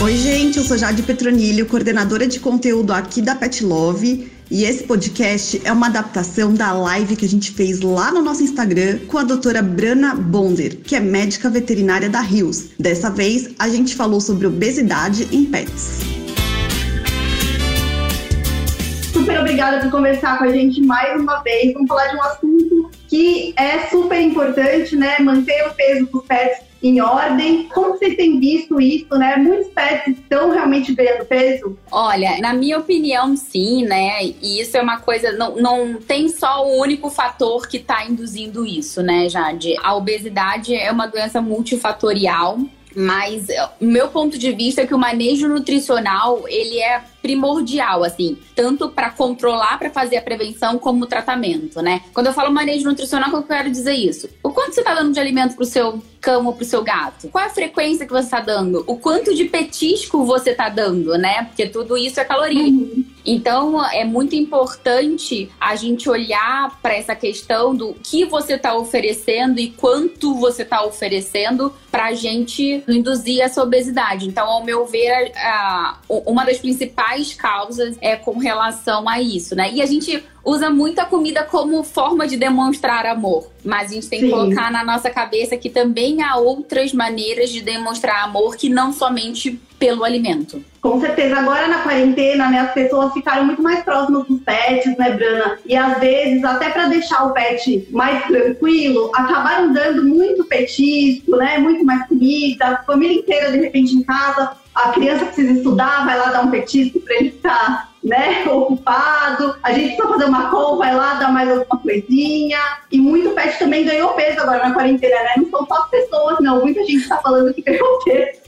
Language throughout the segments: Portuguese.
Oi, gente, eu sou Jade Petronilho, coordenadora de conteúdo aqui da Pet Love. E esse podcast é uma adaptação da live que a gente fez lá no nosso Instagram com a doutora Brana Bonder, que é médica veterinária da Rios. Dessa vez, a gente falou sobre obesidade em pets. Super obrigada por conversar com a gente mais uma vez. Vamos falar de um assunto que é super importante, né? Manter o peso dos pets em ordem. Como vocês têm visto isso, né? Muitos pets estão realmente ganhando peso? Olha, na minha opinião, sim, né? E isso é uma coisa, não, não tem só o único fator que está induzindo isso, né, Jade? A obesidade é uma doença multifatorial. Mas o meu ponto de vista é que o manejo nutricional, ele é primordial, assim, tanto para controlar, para fazer a prevenção, como o tratamento, né? Quando eu falo manejo nutricional, eu quero dizer isso. O quanto você está dando de alimento pro seu cão ou pro seu gato? Qual é a frequência que você está dando? O quanto de petisco você está dando, né? Porque tudo isso é caloria. Uhum. Então, é muito importante a gente olhar para essa questão do que você está oferecendo e quanto você está oferecendo para a gente induzir essa obesidade. Então, ao meu ver, a, uma das principais causas é com relação a isso, né? E a gente usa muita comida como forma de demonstrar amor. Mas a gente tem Sim. que colocar na nossa cabeça que também há outras maneiras de demonstrar amor que não somente pelo alimento. Com certeza. Agora na quarentena, né, as pessoas ficaram muito mais próximas dos pets, né, Brana? E às vezes, até para deixar o pet mais tranquilo, acabaram dando muito petisco, né? Muito mais comida, a família inteira de repente em casa. A criança precisa estudar, vai lá dar um petisco para ele ficar né, ocupado. A gente precisa fazer uma call, vai lá, dar mais alguma coisinha. E muito pet também ganhou peso agora na quarentena, né? Não são só pessoas, não. Muita gente está falando que ganhou peso.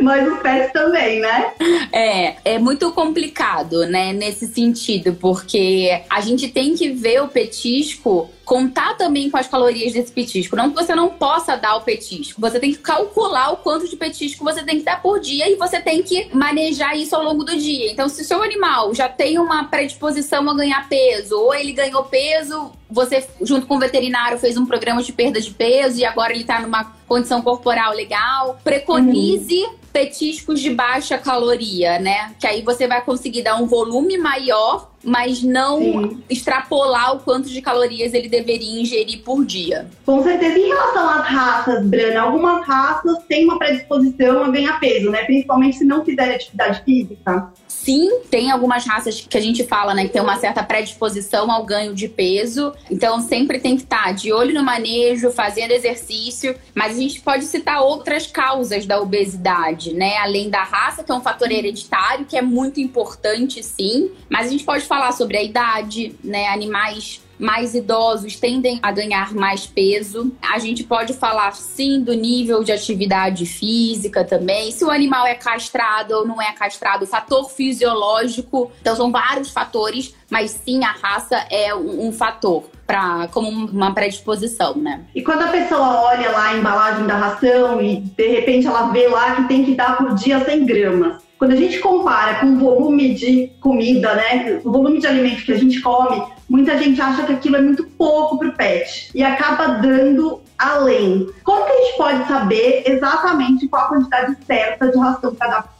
Mas os pets também, né? É, é muito complicado, né, nesse sentido, porque a gente tem que ver o petisco contar também com as calorias desse petisco. Não que você não possa dar o petisco. Você tem que calcular o quanto de petisco você tem que dar por dia e você tem que manejar isso ao longo do dia. Então, se o seu animal já tem uma predisposição a ganhar peso, ou ele ganhou peso, você, junto com o veterinário, fez um programa de perda de peso e agora ele está numa condição corporal legal, preconize. Uhum petiscos de baixa caloria, né? Que aí você vai conseguir dar um volume maior, mas não Sim. extrapolar o quanto de calorias ele deveria ingerir por dia. Com certeza. Em relação às raças, Brana, algumas raças têm uma predisposição a ganhar peso, né? Principalmente se não fizer atividade física. Sim, tem algumas raças que a gente fala, né, que tem uma certa predisposição ao ganho de peso. Então sempre tem que estar de olho no manejo, fazendo exercício. Mas a gente pode citar outras causas da obesidade, né? Além da raça, que é um fator hereditário, que é muito importante, sim. Mas a gente pode falar sobre a idade, né? Animais mais idosos tendem a ganhar mais peso. A gente pode falar sim do nível de atividade física também, se o animal é castrado ou não é castrado, fator fisiológico. Então são vários fatores, mas sim a raça é um, um fator para como uma predisposição, né? E quando a pessoa olha lá a embalagem da ração e de repente ela vê lá que tem que dar por dia 100 gramas, quando a gente compara com o volume de comida, né, o volume de alimento que a gente come, muita gente acha que aquilo é muito pouco para o pet e acaba dando além. Como que a gente pode saber exatamente qual a quantidade certa de ração para dar para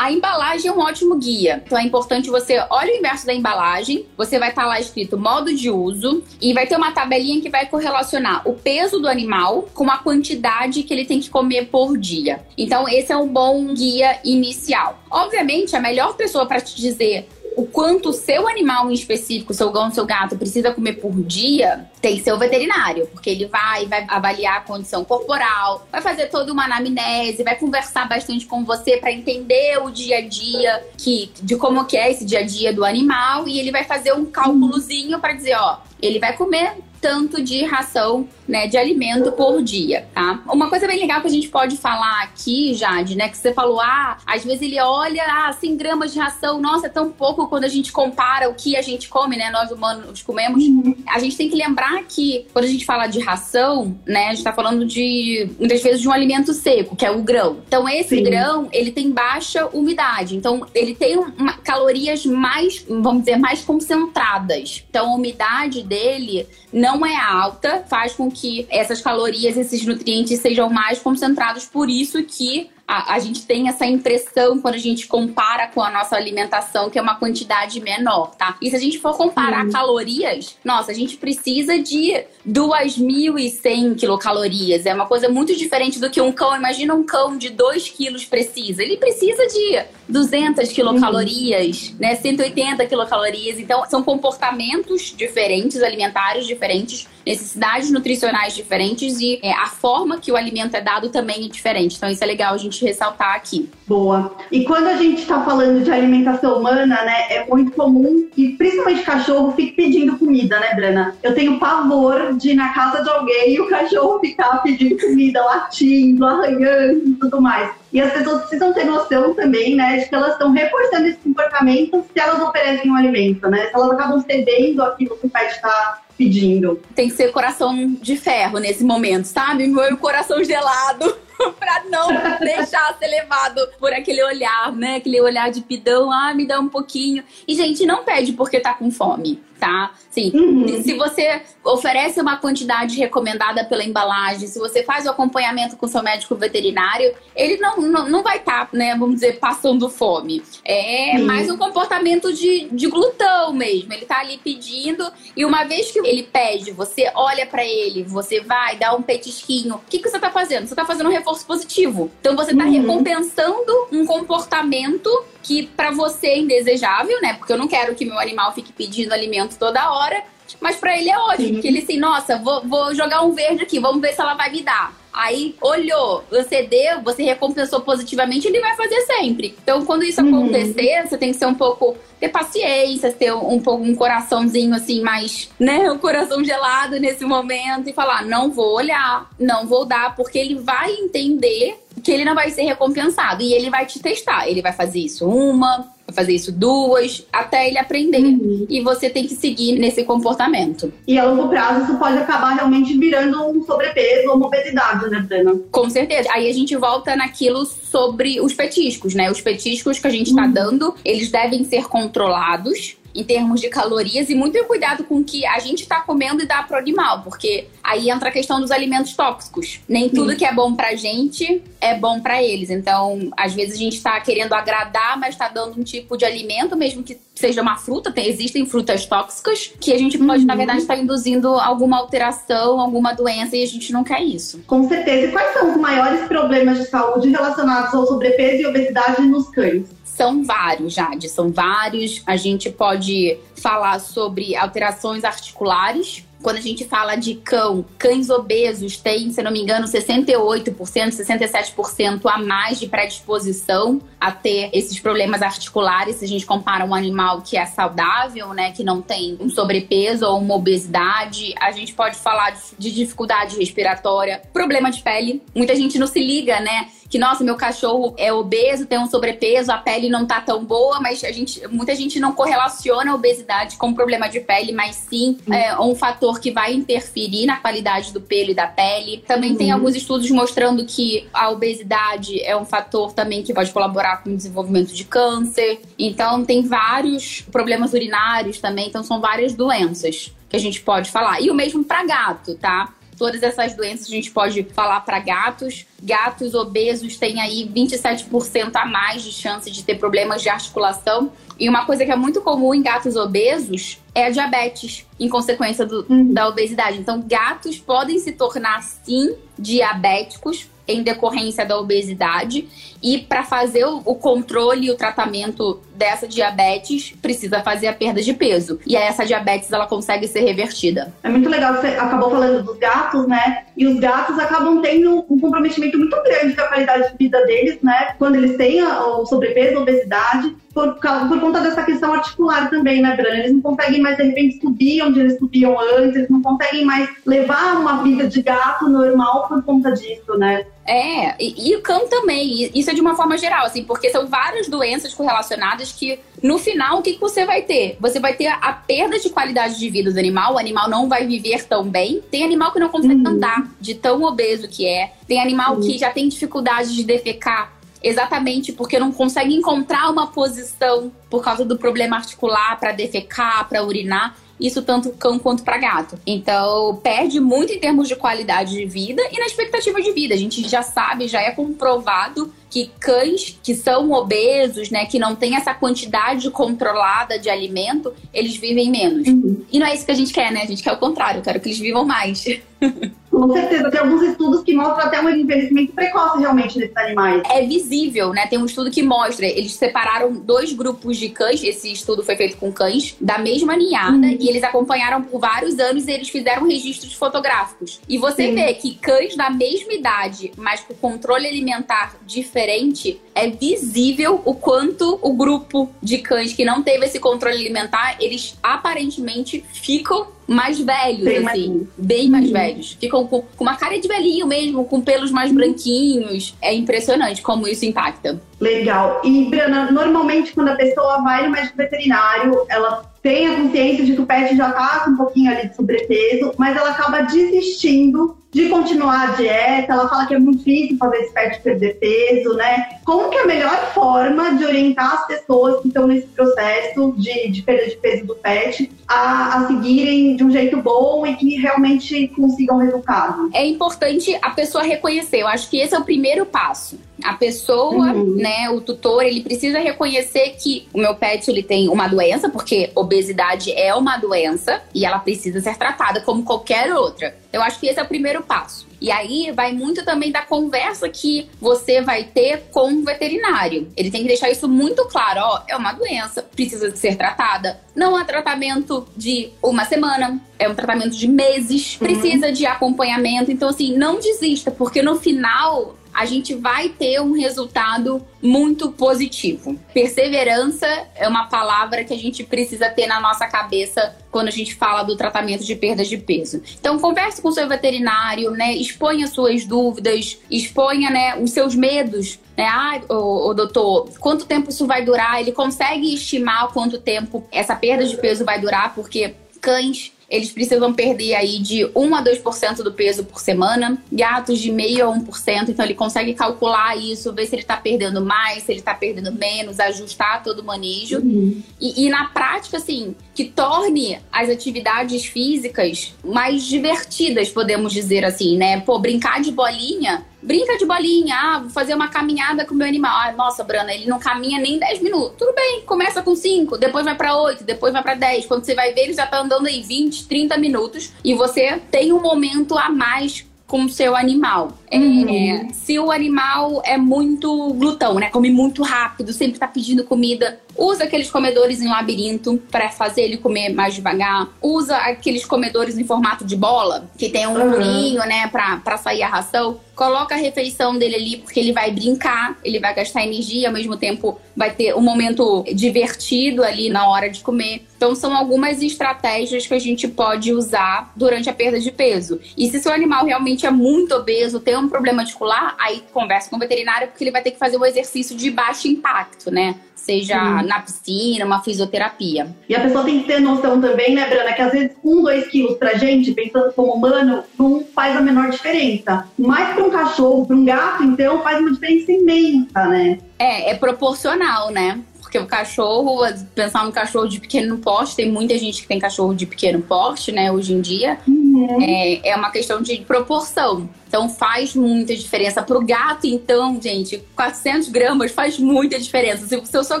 a embalagem é um ótimo guia. Então é importante você olha o inverso da embalagem, você vai estar tá lá escrito modo de uso e vai ter uma tabelinha que vai correlacionar o peso do animal com a quantidade que ele tem que comer por dia. Então esse é um bom guia inicial. Obviamente, a melhor pessoa para te dizer o quanto o seu animal em específico, seu gão, seu gato, precisa comer por dia, tem o veterinário, porque ele vai, vai avaliar a condição corporal, vai fazer toda uma anamnese, vai conversar bastante com você para entender o dia a dia que, de como que é esse dia a dia do animal e ele vai fazer um cálculozinho para dizer, ó, ele vai comer tanto de ração, né, de alimento por dia, tá? Uma coisa bem legal que a gente pode falar aqui, Jade, né, que você falou, ah, às vezes ele olha, ah, 100 gramas de ração, nossa, é tão pouco quando a gente compara o que a gente come, né, nós humanos comemos. Uhum. A gente tem que lembrar que quando a gente fala de ração, né, a gente tá falando de, muitas vezes, de um alimento seco, que é o grão. Então, esse Sim. grão, ele tem baixa umidade, então ele tem uma, calorias mais, vamos dizer, mais concentradas. Então, a umidade dele não é alta, faz com que essas calorias, esses nutrientes sejam mais concentrados, por isso que a, a, gente tem essa impressão quando a gente compara com a nossa alimentação, que é uma quantidade menor, tá? E se a gente for comparar uhum. calorias, nossa, a gente precisa de 2.100 quilocalorias. É uma coisa muito diferente do que um cão. Imagina um cão de 2 quilos precisa. Ele precisa de 200 quilocalorias, uhum. né? 180 quilocalorias. Então, são comportamentos diferentes, alimentares diferentes, necessidades nutricionais diferentes e é, a forma que o alimento é dado também é diferente. Então, isso é legal a gente ressaltar aqui. Boa. E quando a gente está falando de alimentação humana, né, é muito comum que, principalmente cachorro, fique pedindo comida, né, Brana? Eu tenho pavor de ir na casa de alguém e o cachorro ficar pedindo comida, latindo, arranhando e tudo mais. E as pessoas precisam ter noção também, né, de que elas estão reforçando esse comportamento se elas oferecem um alimento, né? Se elas acabam cedendo aquilo que o pet está pedindo. Tem que ser coração de ferro nesse momento, sabe? Meu coração gelado. pra não deixar ser levado por aquele olhar, né? Aquele olhar de pidão, ah, me dá um pouquinho. E, gente, não pede porque tá com fome tá? Sim. Uhum. Se você oferece uma quantidade recomendada pela embalagem, se você faz o acompanhamento com seu médico veterinário, ele não, não, não vai estar, tá, né, vamos dizer, passando fome. É uhum. mais um comportamento de, de glutão mesmo. Ele tá ali pedindo e uma vez que ele pede, você olha para ele, você vai dar um petisquinho. O que, que você tá fazendo? Você tá fazendo um reforço positivo. Então você tá uhum. recompensando um comportamento que para você é indesejável, né? Porque eu não quero que meu animal fique pedindo alimento toda hora. Mas para ele é ótimo, porque ele assim, nossa, vou, vou jogar um verde aqui, vamos ver se ela vai me dar. Aí olhou, você deu, você recompensou positivamente, ele vai fazer sempre. Então, quando isso uhum. acontecer, você tem que ser um pouco ter paciência, ter um pouco um coraçãozinho assim mais, né, um coração gelado nesse momento e falar, não vou olhar, não vou dar, porque ele vai entender que ele não vai ser recompensado e ele vai te testar. Ele vai fazer isso uma, fazer isso duas, até ele aprender. Uhum. E você tem que seguir nesse comportamento. E a longo prazo isso pode acabar realmente virando um sobrepeso ou uma obesidade, né, Brena? Com certeza. Aí a gente volta naquilo sobre os petiscos, né? Os petiscos que a gente está uhum. dando, eles devem ser controlados em termos de calorias e muito cuidado com o que a gente está comendo e dá pro animal, porque aí entra a questão dos alimentos tóxicos. Nem tudo que é bom pra gente é bom para eles. Então, às vezes a gente está querendo agradar, mas está dando um tipo de alimento, mesmo que seja uma fruta, tem, existem frutas tóxicas, que a gente pode, uhum. na verdade, estar tá induzindo alguma alteração, alguma doença, e a gente não quer isso. Com certeza. E quais são os maiores problemas de saúde relacionados ao sobrepeso e obesidade nos cães? São vários, Jade, são vários. A gente pode falar sobre alterações articulares, quando a gente fala de cão, cães obesos têm, se não me engano, 68%, 67% a mais de predisposição a ter esses problemas articulares. Se a gente compara um animal que é saudável, né, que não tem um sobrepeso ou uma obesidade, a gente pode falar de dificuldade respiratória, problema de pele. Muita gente não se liga, né? que, nossa, meu cachorro é obeso, tem um sobrepeso, a pele não tá tão boa, mas a gente, muita gente não correlaciona a obesidade com problema de pele, mas sim uhum. é um fator que vai interferir na qualidade do pelo e da pele. Também uhum. tem alguns estudos mostrando que a obesidade é um fator também que pode colaborar com o desenvolvimento de câncer. Então, tem vários problemas urinários também, então são várias doenças que a gente pode falar. E o mesmo para gato, tá? Todas essas doenças a gente pode falar para gatos. Gatos obesos têm aí 27% a mais de chance de ter problemas de articulação. E uma coisa que é muito comum em gatos obesos é a diabetes, em consequência do, uhum. da obesidade. Então, gatos podem se tornar, sim, diabéticos em decorrência da obesidade. E para fazer o, o, controle e o tratamento dessa diabetes, precisa fazer a perda de peso. E aí essa diabetes ela consegue ser revertida. É muito legal, você acabou falando dos gatos, né? E os gatos acabam tendo um comprometimento muito grande com a qualidade de vida deles, né? Quando eles têm o sobrepeso, a obesidade por, por conta dessa questão articular também, né, Brana? Eles não conseguem mais, de repente, subir onde eles subiam antes, eles não conseguem mais levar uma vida de gato normal por conta disso, né? É, e, e, o cão também. Isso é de uma forma geral, assim, porque são várias doenças correlacionadas que, no final, o que, que você vai ter? Você vai ter a, a, perda de qualidade de vida do animal, o animal não vai viver tão bem. Tem animal que não consegue uhum. andar, de tão obeso que é. Tem animal uhum. que já tem dificuldade de defecar exatamente porque não consegue encontrar uma posição por causa do problema articular para defecar, para urinar. isso tanto cão quanto para gato. Então, perde muito em termos de qualidade de vida e na expectativa de vida. A gente já sabe, já é comprovado que cães que são obesos, né, que não tem essa quantidade controlada de alimento, eles vivem menos. Uhum. E não é isso que a gente quer, né? A gente quer o contrário, eu quero que eles vivam mais. Com certeza, tem alguns estudos que mostram até um envelhecimento precoce realmente desses animais. É visível, né? Tem um estudo que mostra, eles separaram dois grupos de cães, esse estudo foi feito com cães da mesma ninhada, uhum. e eles acompanharam por vários anos e eles fizeram registros fotográficos. E você Sim. vê que cães da mesma idade, mas com controle alimentar diferente, é visível o quanto o grupo de cães que não teve esse controle alimentar, eles aparentemente ficam mais velhos, bem assim. Mais... Bem mais uhum. velhos. Ficam com, com, uma cara de velhinho mesmo, com pelos mais branquinhos. É impressionante como isso impacta. Legal. E, Brana, normalmente quando a pessoa vai no médico veterinário, ela tem a consciência de que o pet já tá com um pouquinho ali de sobrepeso, mas ela acaba desistindo de continuar a dieta, ela fala que é muito difícil fazer esse pet perder peso, né? Como que é a melhor forma de orientar as pessoas que estão nesse processo de, de perda de peso do pet a, a seguirem de um jeito bom e que realmente consigam resultado? É importante a pessoa reconhecer, eu acho que esse é o primeiro passo. A pessoa, uhum. né, o tutor, ele precisa reconhecer que o meu pet ele tem uma doença, porque obesidade é uma doença e ela precisa ser tratada como qualquer outra. Eu acho que esse é o primeiro passo. E aí vai muito também da conversa que você vai ter com o veterinário. Ele tem que deixar isso muito claro, ó, é uma doença, precisa ser tratada. Não é tratamento de uma semana, é um tratamento de meses, uhum. precisa de acompanhamento. Então assim, não desista, porque no final a gente vai ter um resultado muito positivo. Perseverança é uma palavra que a gente precisa ter na nossa cabeça quando a gente fala do tratamento de perdas de peso. Então converse com seu veterinário, né? Exponha suas dúvidas, exponha, né, os seus medos. Né? Ah, o doutor, quanto tempo isso vai durar? Ele consegue estimar quanto tempo essa perda de peso vai durar, porque cães eles precisam perder aí de 1 a 2% do peso por semana, gatos de meio a 1%, então ele consegue calcular isso, ver se ele está perdendo mais, se ele está perdendo menos, ajustar todo o manejo. Uhum. E, e na prática, assim, que torne as atividades físicas mais divertidas, podemos dizer assim, né? Pô, brincar de bolinha Brinca de bolinha, ah, vou fazer uma caminhada com o meu animal. Ah, nossa, Brana, ele não caminha nem 10 minutos. Tudo bem, começa com 5, depois vai para 8, depois vai para 10. Quando você vai ver, ele já tá andando aí 20, 30 minutos e você tem um momento a mais com o seu animal. É, uhum. É, se o animal é muito glutão, né? Come muito rápido, sempre tá pedindo comida, usa aqueles comedores em labirinto para fazer ele comer mais devagar. Usa aqueles comedores em formato de bola, que tem um uhum. furinho, né, pra, pra sair a ração. Coloca a refeição dele ali, porque ele vai brincar, ele vai gastar energia, ao mesmo tempo vai ter um momento divertido ali na hora de comer. Então, são algumas estratégias que a gente pode usar durante a perda de peso. E se seu animal realmente é muito obeso, tem um problema articular, aí conversa com o veterinário, porque ele vai ter que fazer um exercício de baixo impacto, né? seja uhum. Na piscina, uma fisioterapia. E a pessoa tem que ter noção também, né, Brana, que às vezes um, dois quilos pra gente, pensando como humano, não faz a menor diferença. Mas para um cachorro, para um gato, então, faz uma diferença imensa, né? É, é proporcional, né? Porque o cachorro, pensar no cachorro de pequeno porte, tem muita gente que tem cachorro de pequeno porte, né, hoje em dia. Uhum. É, é uma questão de proporção. Então faz muita diferença. Pro gato, então, gente, 400 gramas faz muita diferença. Se o seu, seu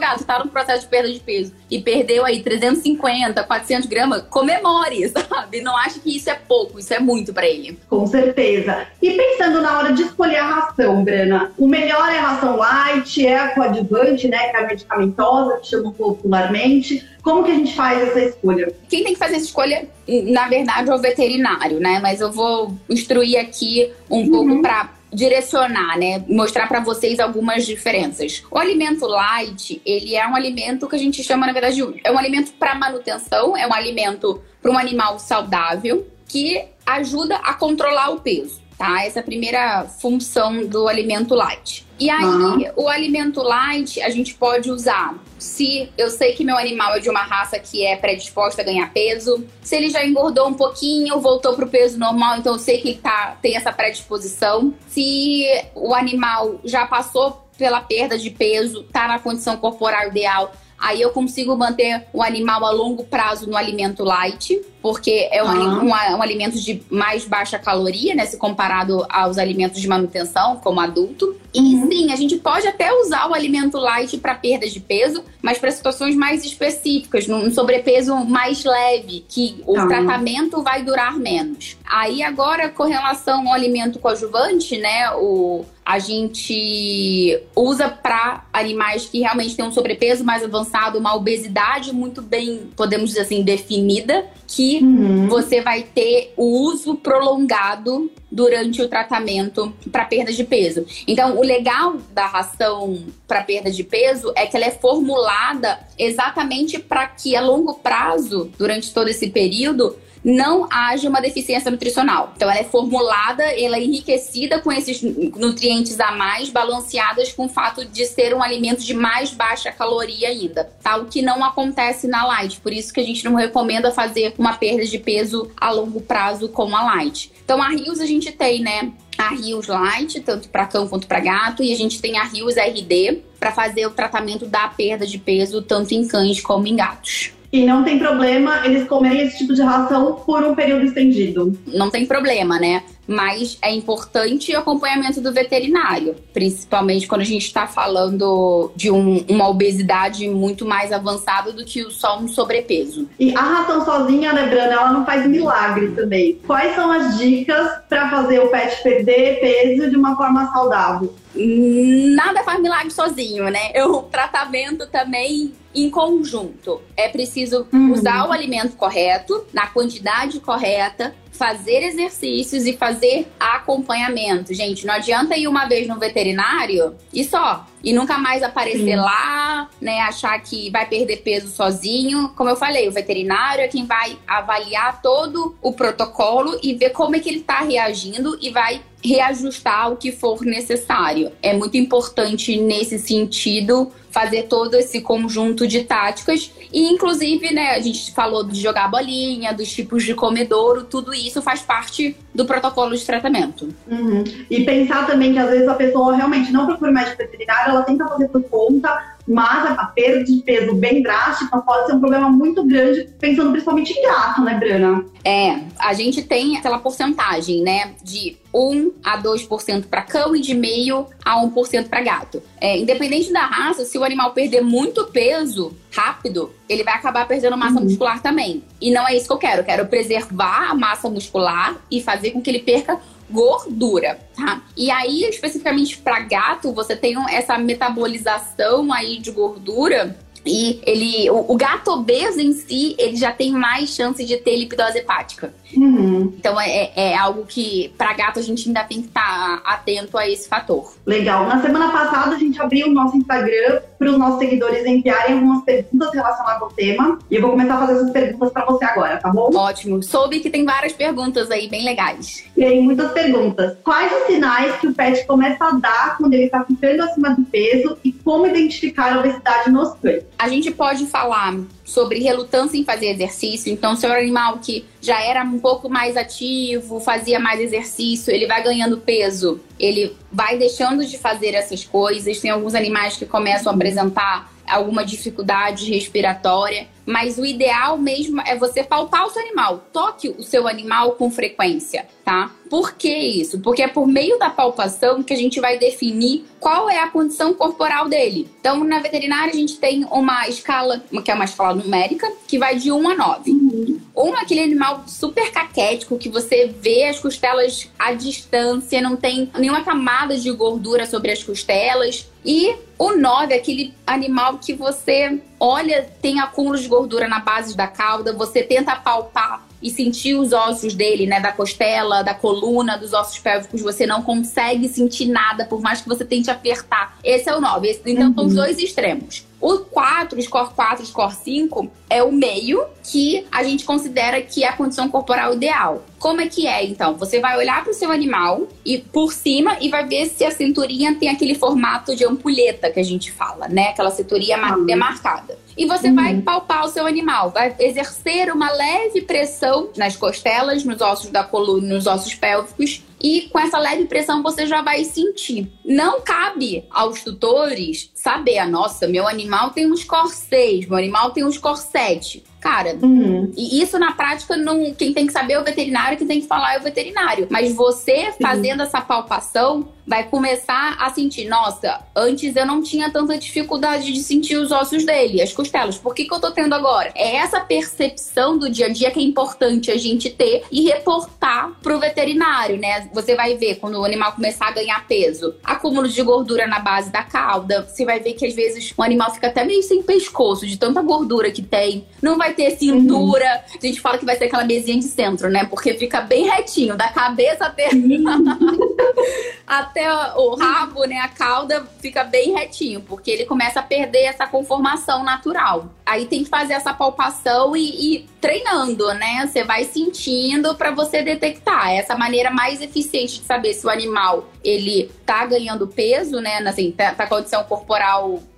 gato tá no processo de perda de peso e perdeu aí 350, 400 gramas, comemore, sabe? Não ache que isso é pouco, isso é muito para ele. Com certeza. E pensando na hora de escolher a ração, Brana, o melhor é a ração light, é a coadjuvante, né, que é a medicamentosa, que chamam popularmente. Como que a gente faz essa escolha? Quem tem que fazer essa escolha, na verdade, é o veterinário, né? Mas eu vou instruir aqui um uhum. pouco para direcionar, né? Mostrar para vocês algumas diferenças. O alimento light, ele é um alimento que a gente chama, na verdade, é um alimento para manutenção, é um alimento para um animal saudável que ajuda a controlar o peso tá? Essa é a primeira função do alimento light. E aí, uhum. o alimento light a gente pode usar se eu sei que meu animal é de uma raça que é predisposta a ganhar peso, se ele já engordou um pouquinho, voltou pro peso normal, então eu sei que ele tá, tem essa predisposição. Se o animal já passou pela perda de peso, tá na condição corporal ideal, Aí eu consigo manter o animal a longo prazo no alimento light, porque é um, um, um, alimento de mais baixa caloria, né? Se comparado aos alimentos de manutenção, como adulto. E uhum. sim, a gente pode até usar o alimento light para perda de peso, mas para situações mais específicas, num sobrepeso mais leve, que o tá. tratamento vai durar menos. Aí agora, com relação ao alimento coadjuvante, né? O a gente usa para animais que realmente têm um sobrepeso mais avançado, uma obesidade muito bem, podemos dizer assim, definida, que uhum. você vai ter o uso prolongado durante o tratamento para perda de peso. Então, o legal da ração para perda de peso é que ela é formulada exatamente para que a longo prazo, durante todo esse período, não haja uma deficiência nutricional. Então, ela é formulada, ela é enriquecida com esses nutrientes a mais, balanceadas com o fato de ser um alimento de mais baixa caloria ainda, tá? O que não acontece na light. Por isso que a gente não recomenda fazer uma perda de peso a longo prazo com a light. Então, a Rios a gente tem, né? A Rios Light, tanto para cão quanto para gato, e a gente tem a Rios RD para fazer o tratamento da perda de peso tanto em cães como em gatos. E não tem problema eles comerem esse tipo de ração por um período estendido. Não tem problema, né? Mas é importante o acompanhamento do veterinário, principalmente quando a gente está falando de um, uma obesidade muito mais avançada do que só um sobrepeso. E a ração sozinha, né, Brana, ela não faz milagre também. Quais são as dicas para fazer o pet perder peso de uma forma saudável? Nada faz milagre sozinho, né? O tratamento também em conjunto. É preciso uhum. usar o alimento correto, na quantidade correta, fazer exercícios e fazer acompanhamento. Gente, não adianta ir uma vez no veterinário e só. E nunca mais aparecer Sim. lá, né? Achar que vai perder peso sozinho. Como eu falei, o veterinário é quem vai avaliar todo o protocolo e ver como é que ele está reagindo e vai reajustar o que for necessário. É muito importante nesse sentido fazer todo esse conjunto de táticas e inclusive, né, a gente falou de jogar bolinha, dos tipos de comedouro, tudo isso faz parte do protocolo de tratamento. Uhum. E pensar também que às vezes a pessoa realmente não procura médico veterinário, ela tenta fazer por conta, mas a perda de peso bem drástica pode ser um problema muito grande, pensando principalmente em gato, né, Brana? É, a gente tem aquela porcentagem, né, de 1 a 2% para cão e de meio a 1% para gato. É, independente da raça, se o animal perder muito peso rápido, ele vai acabar perdendo massa uhum. muscular também. E não é isso que eu quero. Eu quero preservar a massa muscular e fazer com que ele perca gordura, tá? E aí, especificamente para gato, você tem essa metabolização aí de gordura e ele, o, o, gato obeso em si, ele já tem mais chance de ter lipidose hepática. Uhum. Então é, é, algo que, para gato, a gente ainda tem que estar tá atento a esse fator. Legal. Na semana passada, a gente abriu o nosso Instagram para os nossos seguidores enviarem algumas perguntas relacionadas ao tema. E eu vou começar a fazer essas perguntas para você agora, tá bom? Ótimo. Soube que tem várias perguntas aí, bem legais. E aí, muitas perguntas. Quais os sinais que o pet começa a dar quando ele está ficando acima do peso e como identificar a obesidade nos cães? A gente pode falar sobre relutância em fazer exercício. Então, se é um animal que já era um pouco mais ativo, fazia mais exercício, ele vai ganhando peso, ele vai deixando de fazer essas coisas. Tem alguns animais que começam a apresentar alguma dificuldade respiratória, mas o ideal mesmo é você palpar o seu animal. Toque o seu animal com frequência, tá? Por que isso? Porque é por meio da palpação que a gente vai definir qual é a condição corporal dele. Então, na veterinária, a gente tem uma escala, que é uma escala numérica, que vai de 1 a 9. Uhum. Um é aquele animal super caquético, que você vê as costelas à distância, não tem nenhuma camada de gordura sobre as costelas. E o 9 é aquele animal que você olha, tem acúmulos de gordura na base da cauda, você tenta palpar e sentir os ossos dele, né, da costela, da coluna, dos ossos pélvicos, você não consegue sentir nada, por mais que você tente apertar. Esse é o 9. Então, uhum. são os dois extremos. O 4, score 4, score 5, é o meio que a gente considera que é a condição corporal ideal. Como é que é, então? Você vai olhar para o seu animal e por cima e vai ver se a cinturinha tem aquele formato de ampulheta que a gente fala, né? Aquela cinturinha uhum. demarcada. E você uhum. vai palpar o seu animal, vai exercer uma leve pressão nas costelas, nos ossos da coluna, nos ossos pélvicos e com essa leve pressão você já vai sentir. Não cabe aos tutores saber, a ah, nossa, meu animal tem score 6, meu animal tem score 7. Cara, uhum. e isso na prática, não, quem tem que saber é o veterinário, quem tem que falar é o veterinário. Mas você fazendo uhum. essa palpação, vai começar a sentir, nossa, antes eu não tinha tanta dificuldade de sentir os ossos dele, as costelas. Por que, que eu tô tendo agora? É essa percepção do dia a dia que é importante a gente ter e reportar pro veterinário, né? Você vai ver quando o animal começar a ganhar peso, acúmulo de gordura na base da cauda. Você vai ver que às vezes o animal fica até meio sem pescoço, de tanta gordura que tem. Não vai ter cintura. Uhum. A gente fala que vai ser aquela mesinha de centro, né? Porque fica bem retinho, da cabeça até, até o rabo, né? A cauda fica bem retinho, porque ele começa a perder essa conformação natural. Aí tem que fazer essa palpação e, e treinando, né? Você vai sentindo para você detectar. Essa maneira mais eficiente de saber se o animal ele tá ganhando peso, né? Assim, tá, tá condição corporal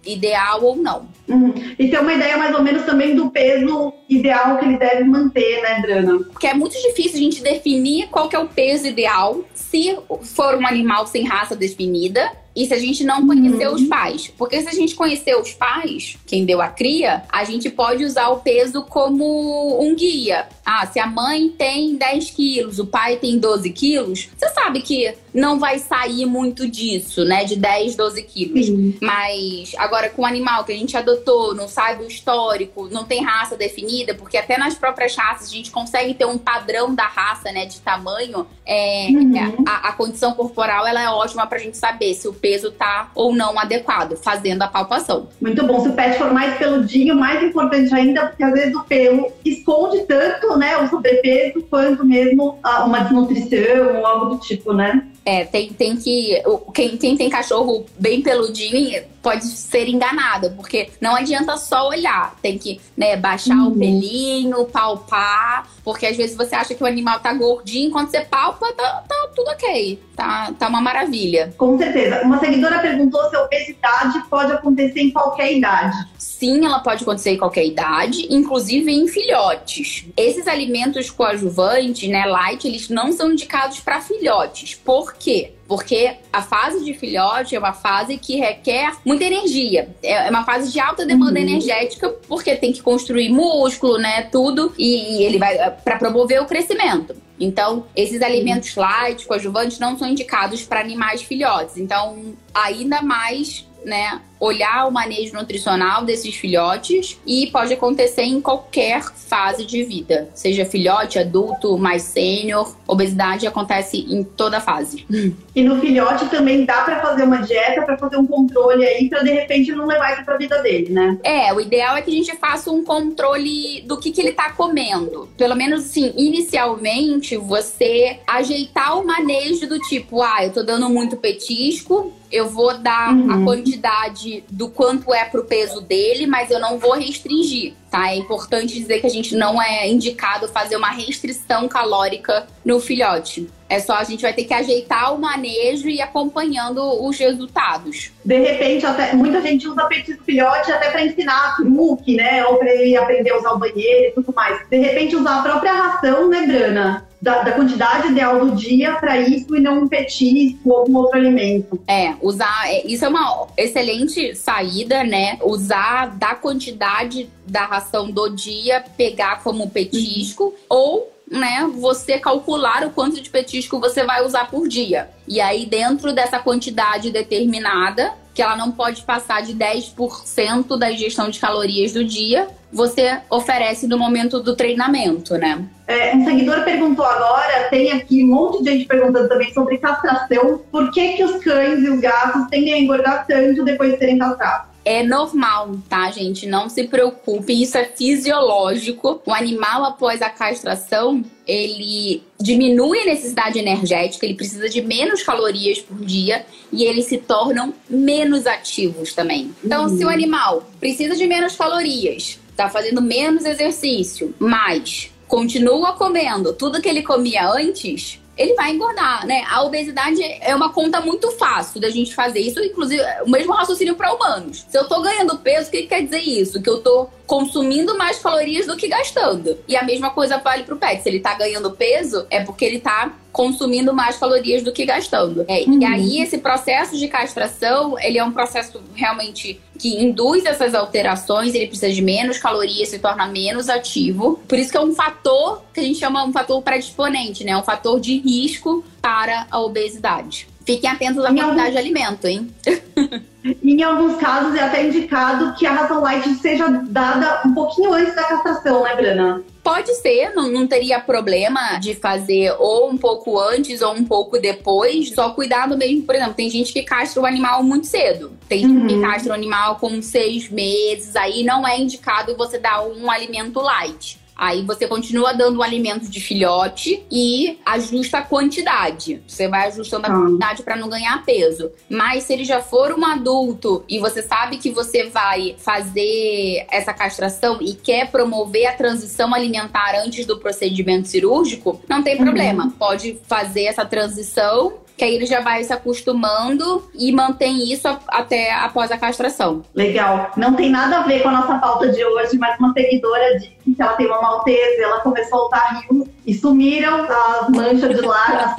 ideal ou não. Uhum. E ter uma ideia mais ou menos também do peso ideal que ele deve manter, né, Drana? Porque é muito difícil a gente definir qual que é o peso ideal se for um animal sem raça definida e se a gente não conhecer uhum. os pais. Porque se a gente conhecer os pais, quem deu a cria, a gente pode usar o peso como um guia. Ah, se a mãe tem 10 quilos, o pai tem 12 quilos, você sabe que não vai sair muito disso, né? De 10, 12 quilos. Sim. Mas agora com o animal que a gente adotou, não sabe o histórico, não tem raça definida, porque até nas próprias raças a gente consegue ter um padrão da raça, né? De tamanho. É, uhum. a, a, condição corporal ela é ótima pra gente saber se o peso tá ou não adequado, fazendo a palpação. Muito bom. Se o pet for mais peludinho, mais importante ainda, porque às vezes o pelo esconde tanto, né? O sobrepeso, quanto mesmo uma desnutrição ou algo do tipo, né? É, tem, tem que. Quem, quem tem cachorro bem peludinho pode ser enganado, porque não adianta só olhar, tem que né, baixar uhum. o pelinho, palpar, porque às vezes você acha que o animal tá gordinho, quando você palpa, tá, tá tudo ok, tá, tá uma maravilha. Com certeza. Uma seguidora perguntou se a obesidade pode acontecer em qualquer idade. Sim, ela pode acontecer em qualquer idade, inclusive em filhotes. Esses alimentos coadjuvantes, né, light, eles não são indicados para filhotes. Por quê? Porque a fase de filhote é uma fase que requer muita energia. É uma fase de alta demanda uhum. energética, porque tem que construir músculo, né? Tudo. E, e ele vai eh, para promover o crescimento. Então, esses alimentos light, coadjuvantes, não são indicados para animais filhotes. Então, ainda mais né, olhar o manejo nutricional desses filhotes e pode acontecer em qualquer fase de vida, seja filhote, adulto, mais sênior, obesidade acontece em toda fase. E no filhote também dá para fazer uma dieta para fazer um controle aí para de repente não levar isso para a vida dele, né? É, o ideal é que a gente faça um controle do que, que ele tá comendo. Pelo menos assim, inicialmente você ajeitar o manejo do tipo, ah, eu tô dando muito petisco, eu vou dar uhum. a quantidade do quanto é pro peso dele, mas eu não vou restringir, tá? É importante dizer que a gente não é indicado fazer uma restrição calórica no filhote. É só a gente vai ter que ajeitar o manejo e ir acompanhando os resultados. De repente, até, muita gente usa petisco filhote até para ensinar truque, né? Ou para ele aprender a usar o banheiro e tudo mais. De repente, usar a própria ração, né, Brana? Da, da, quantidade ideal do dia para isso e não um petisco ou algum outro alimento. É, usar. É, isso é uma excelente saída, né? Usar da quantidade da ração do dia, pegar como petisco, uhum. ou né, você calcular o quanto de petisco você vai usar por dia. E aí, dentro dessa quantidade determinada, que ela não pode passar de 10% da ingestão de calorias do dia, você oferece no momento do treinamento, né? É, um seguidor perguntou agora, tem aqui um monte de gente perguntando também sobre castração. Por que, que os cães e os gatos tendem a engordar tanto depois de serem castrados? É normal, tá, gente? Não se preocupe, isso é fisiológico. O animal, após a castração, ele diminui a necessidade energética, ele precisa de menos calorias por dia e eles se tornam menos ativos também. Então, uhum. se o uhum. animal precisa de menos calorias, tá fazendo menos exercício, mas continua comendo tudo que ele comia antes, ele vai engordar, né? A obesidade é uma conta muito fácil da gente fazer. Isso, inclusive, o mesmo raciocínio para humanos. Se eu tô ganhando peso, o que quer dizer isso? Que eu tô consumindo mais calorias do que gastando. E a mesma coisa vale pro pet. Se ele tá ganhando peso, é porque ele tá consumindo mais calorias do que gastando. É, uhum. E aí, esse processo de castração, ele é um processo realmente que induz essas alterações, ele precisa de menos calorias, se torna menos ativo. Por isso que é um fator que a gente chama um fator predisponente, né? Um fator de risco para a obesidade. Fiquem atentos à quantidade algum... de alimento, hein? em alguns casos é até indicado que a ração light seja dada um pouquinho antes da castração, né, Brana? Pode ser, não, não teria problema de fazer ou um pouco antes ou um pouco depois. Só cuidado mesmo, por exemplo, tem gente que castra o animal muito cedo. Tem uhum. gente que castra o animal com seis meses. Aí não é indicado você dar um alimento light. Aí você continua dando o alimento de filhote e ajusta a quantidade. Você vai ajustando a ah. quantidade para não ganhar peso. Mas se ele já for um adulto e você sabe que você vai fazer essa castração e quer promover a transição alimentar antes do procedimento cirúrgico, não tem uhum. problema. Pode fazer essa transição que aí ele já vai se acostumando e mantém isso até após a castração. Legal. Não tem nada a ver com a nossa pauta de hoje, mas uma seguidora disse que ela tem uma maltese, ela começou a soltar rios e sumiram as manchas de lágrimas,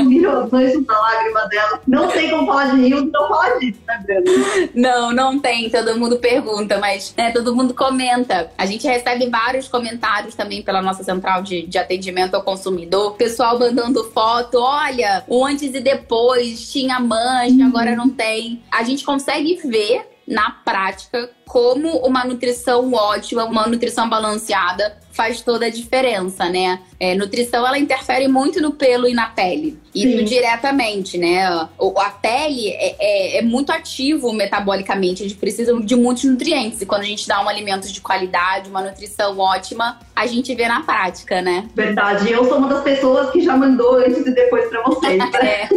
manchas da lágrima dela. Não sei como falar de rios, não fala disso, né, Bruna? Não, não tem. Todo mundo pergunta, mas né, todo mundo comenta. A gente recebe vários comentários também pela nossa central de, de atendimento ao consumidor. Pessoal mandando foto, olha, o antes e depois tinha mancha, uhum. agora não tem. A gente consegue ver na prática como uma nutrição ótima, uma nutrição balanceada faz toda a diferença, né? É, nutrição ela interfere muito no pelo e na pele. E diretamente, né? A pele é, é, é, muito ativo metabolicamente, a gente precisa de muitos nutrientes. E quando a gente dá um alimento de qualidade, uma nutrição ótima, a gente vê na prática, né? Verdade. Eu sou uma das pessoas que já mandou antes e depois pra vocês. é.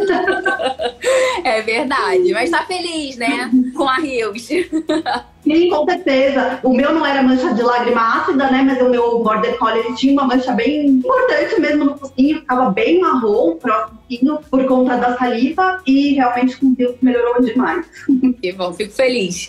é verdade. Mas tá feliz, né? Com a Rios. Sim, com certeza. O meu não era mancha de lágrima ácida, né? Mas o meu Border Collie ele tinha uma mancha bem importante mesmo no focinho, ficava bem marrom, próximo por conta da saliva e realmente com Deus melhorou demais. Que bom, fico feliz.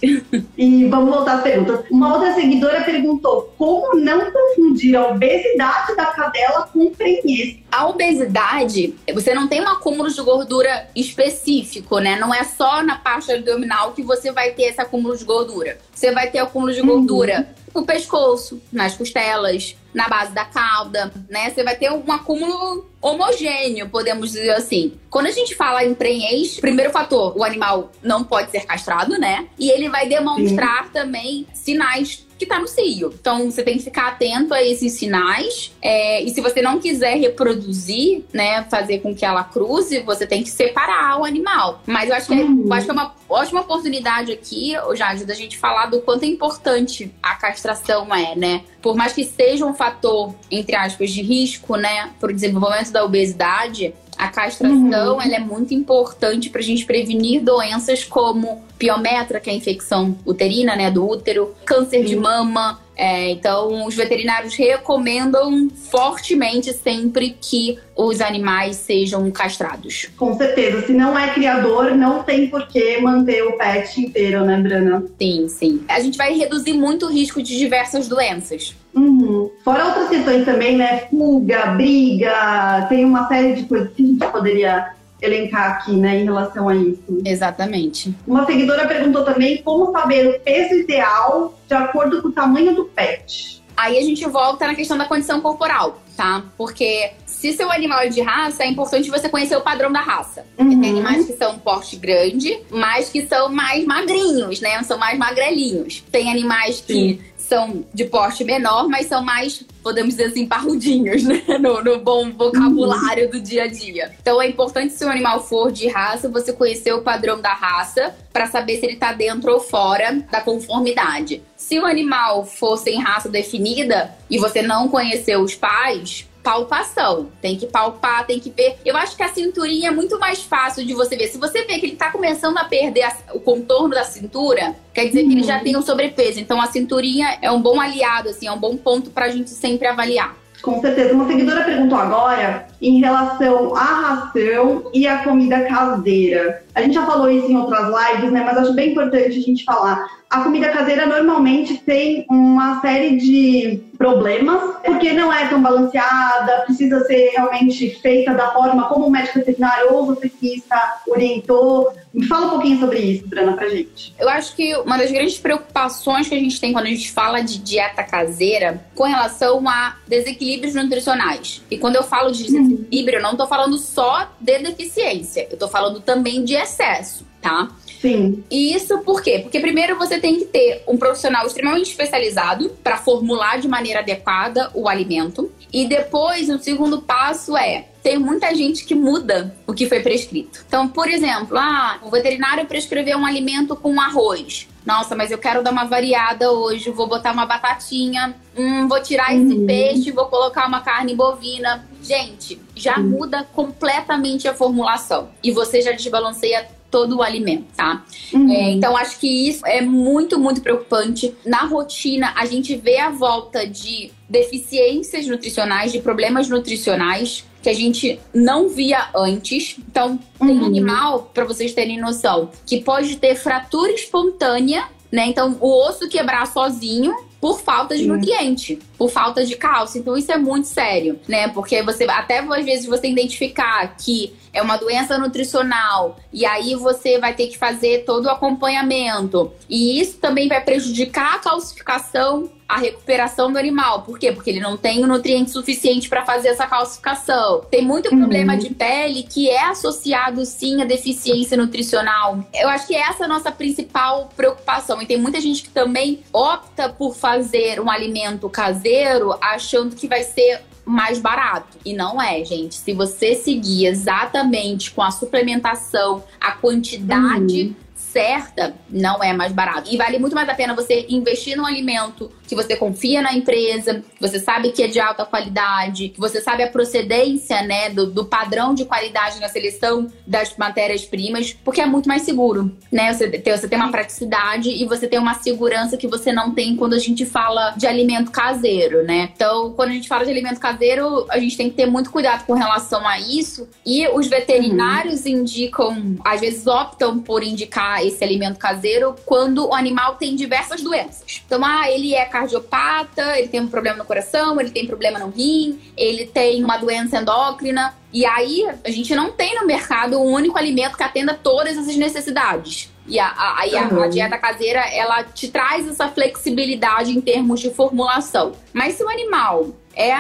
E vamos voltar às perguntas. Uma outra seguidora perguntou como não confundir a obesidade da cadela com prenhez. A obesidade, você não tem um acúmulo de gordura específico, né? Não é só na parte abdominal que você vai ter esse acúmulo de gordura. Você vai ter acúmulo de gordura uhum. No pescoço, nas costelas, na base da cauda, né? Você vai ter um acúmulo homogêneo, podemos dizer assim. Quando a gente fala em prenhez, primeiro fator, o animal não pode ser castrado, né? E ele vai demonstrar Sim. também sinais que tá no cio. Então você tem que ficar atento a esses sinais. É, e se você não quiser reproduzir, né, fazer com que ela cruze, você tem que separar o animal. Mas eu acho que, é, eu acho que é uma ótima oportunidade aqui, Jade, da gente falar do quanto é importante a castração é, né? Por mais que seja um fator, entre aspas, de risco, né, para o desenvolvimento da obesidade, a castração uhum. ela é muito importante para a gente prevenir doenças como piometra, que é a infecção uterina, né, do útero, câncer uhum. de mama. É, então, os veterinários recomendam fortemente sempre que os animais sejam castrados. Com certeza. Se não é criador, não tem por que manter o pet inteiro, né, Brana? Sim, sim. A gente vai reduzir muito o risco de diversas doenças. Uhum. Fora outras questões também, né? Fuga, briga, tem uma série de coisas que a gente poderia elencar aqui, né, em relação a isso. Exatamente. Uma seguidora perguntou também como saber o peso ideal de acordo com o tamanho do pet. Aí a gente volta na questão da condição corporal, tá? Porque se seu animal é de raça, é importante você conhecer o padrão da raça. Uhum. Tem animais que são porte grande, mas que são mais magrinhos, né? São mais magrelinhos. Tem animais que Sim são de porte menor, mas são mais, podemos dizer assim, parrudinhos, né? No, no bom vocabulário do dia a dia. Então é importante, se o animal for de raça, você conhecer o padrão da raça para saber se ele está dentro ou fora da conformidade. Se o animal for sem raça definida e você não conheceu os pais, palpação. Tem que palpar, tem que ver. Eu acho que a cinturinha é muito mais fácil de você ver. Se você vê que ele tá começando a perder a, o contorno da cintura, quer dizer uhum. que ele já uhum. tem um sobrepeso. Então a cinturinha é um bom aliado, assim, é um bom ponto pra gente sempre avaliar. Com certeza. Uma seguidora perguntou agora em relação à ração e à comida caseira. A gente já falou isso em outras lives, né? Mas acho bem importante a gente falar. A comida caseira normalmente tem uma série de problemas, porque não é tão balanceada, precisa ser realmente feita da forma como o médico veterinário ou você nutricionista orientou. Me fala um pouquinho sobre isso, Brana, pra gente. Eu acho que uma das grandes preocupações que a gente tem quando a gente fala de dieta caseira com relação a desequilíbrios nutricionais. E quando eu falo de desequilíbrio, eu não tô falando só de deficiência, eu tô falando também de excesso, tá? Sim. E isso por quê? Porque primeiro você tem que ter um profissional extremamente especializado para formular de maneira adequada o alimento. E depois, o segundo passo é tem muita gente que muda o que foi prescrito. Então, por exemplo, ah, o veterinário prescreveu um alimento com arroz. Nossa, mas eu quero dar uma variada hoje, vou botar uma batatinha, hum, vou tirar esse uhum. peixe, vou colocar uma carne bovina. Gente, já muda completamente a formulação. E você já desbalanceia todo o alimento, tá? Uhum. É, então, acho que isso é muito, muito preocupante. Na rotina, a gente vê a volta de deficiências nutricionais, de problemas nutricionais que a gente não via antes. Então, tem uhum. animal, para vocês terem noção, que pode ter fratura espontânea, né? Então, o osso quebrar sozinho por falta de Sim. nutriente, por falta de cálcio. Então isso é muito sério, né? Porque você até às vezes você identificar que é uma doença nutricional e aí você vai ter que fazer todo o acompanhamento. E isso também vai prejudicar a calcificação a recuperação do animal. Por quê? Porque ele não tem o nutriente suficiente para fazer essa calcificação. Tem muito uhum. problema de pele que é associado sim à deficiência nutricional. Eu acho que essa é a nossa principal preocupação. E tem muita gente que também opta por fazer um alimento caseiro achando que vai ser mais barato. E não é, gente. Se você seguir exatamente com a suplementação, a quantidade. Uhum certa, não é mais barato. E vale muito mais a pena você investir num alimento que você confia na empresa, que você sabe que é de alta qualidade, que você sabe a procedência, né, do, do padrão de qualidade na seleção das matérias-primas, porque é muito mais seguro, né? Você tem, você tem uma praticidade e você tem uma segurança que você não tem quando a gente fala de alimento caseiro, né? Então, quando a gente fala de alimento caseiro, a gente tem que ter muito cuidado com relação a isso. E os veterinários uhum. indicam, às vezes optam por indicar esse alimento caseiro quando o animal tem diversas doenças. Então, ah, ele é cardiopata, ele tem um problema no coração, ele tem problema no rim, ele tem uma doença endócrina. E aí, a gente não tem no mercado um único alimento que atenda todas essas necessidades. E a, a, a, a, dieta caseira, ela te traz essa flexibilidade em termos de formulação. Mas se o animal é